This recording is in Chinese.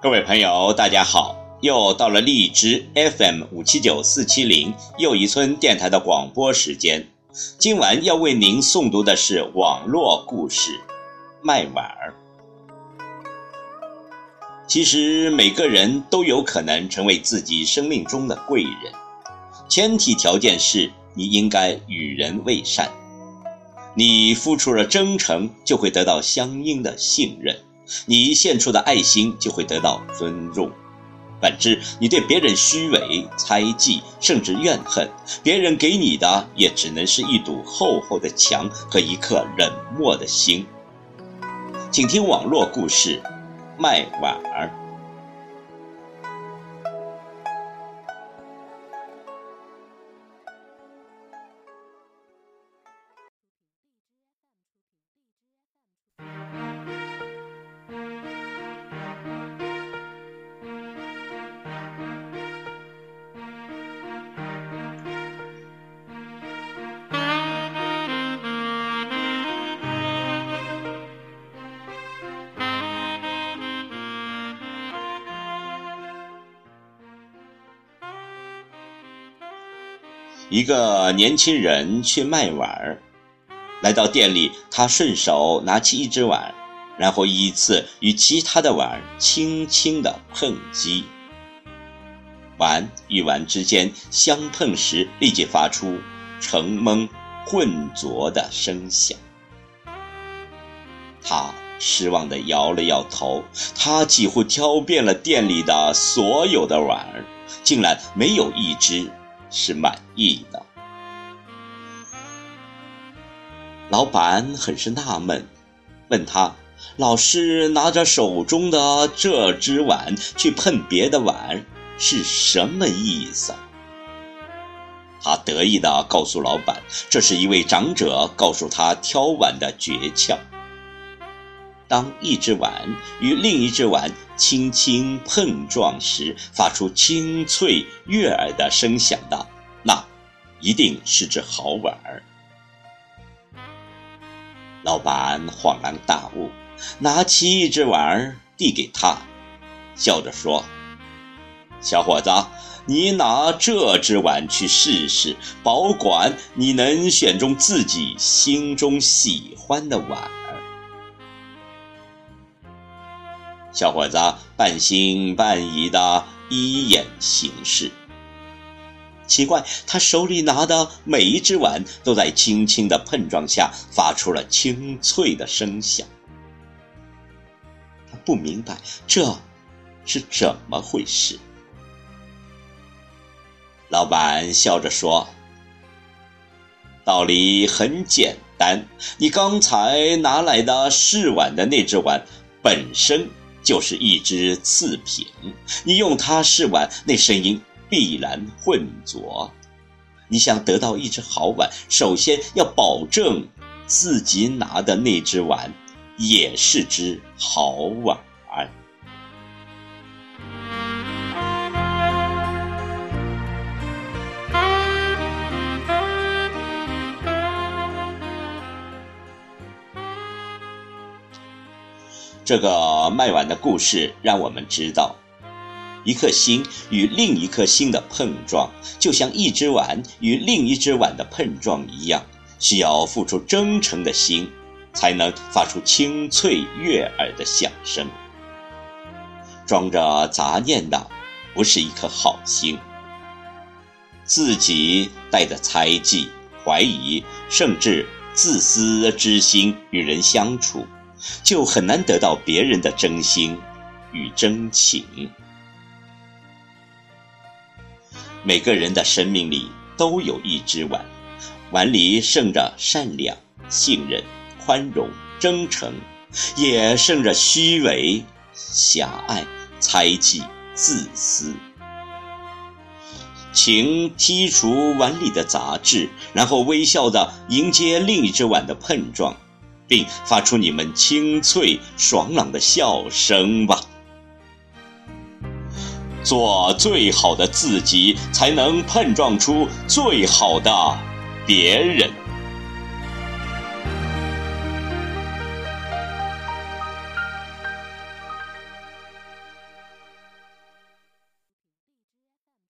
各位朋友，大家好！又到了荔枝 FM 五七九四七零又一村电台的广播时间。今晚要为您诵读的是网络故事《卖碗儿》。其实每个人都有可能成为自己生命中的贵人，前提条件是你应该与人为善。你付出了真诚，就会得到相应的信任；你献出的爱心，就会得到尊重。反之，你对别人虚伪、猜忌，甚至怨恨，别人给你的也只能是一堵厚厚的墙和一颗冷漠的心。请听网络故事《卖碗儿》。一个年轻人去卖碗儿，来到店里，他顺手拿起一只碗，然后依次与其他的碗轻轻地碰击。碗与碗之间相碰时，立即发出沉闷混浊的声响。他失望地摇了摇头，他几乎挑遍了店里的所有的碗儿，竟然没有一只。是满意的。老板很是纳闷，问他：“老师拿着手中的这只碗去碰别的碗，是什么意思？”他得意地告诉老板：“这是一位长者告诉他挑碗的诀窍。当一只碗与另一只碗轻轻碰撞时，发出清脆悦耳的声响的，那一定是只好碗儿。老板恍然大悟，拿起一只碗儿递给他，笑着说：“小伙子，你拿这只碗去试试，保管你能选中自己心中喜欢的碗。”小伙子半信半疑的一眼行事。奇怪，他手里拿的每一只碗都在轻轻的碰撞下发出了清脆的声响。他不明白这是怎么回事。老板笑着说：“道理很简单，你刚才拿来的试碗的那只碗本身。”就是一只次品，你用它试碗，那声音必然混浊。你想得到一只好碗，首先要保证自己拿的那只碗也是只好碗。这个卖碗的故事让我们知道，一颗心与另一颗心的碰撞，就像一只碗与另一只碗的碰撞一样，需要付出真诚的心，才能发出清脆悦耳的响声。装着杂念的，不是一颗好心。自己带着猜忌、怀疑，甚至自私之心与人相处。就很难得到别人的真心与真情。每个人的生命里都有一只碗，碗里盛着善良、信任、宽容、真诚，也盛着虚伪、狭隘、猜忌、自私。请剔除碗里的杂质，然后微笑着迎接另一只碗的碰撞。并发出你们清脆爽朗的笑声吧。做最好的自己，才能碰撞出最好的别人。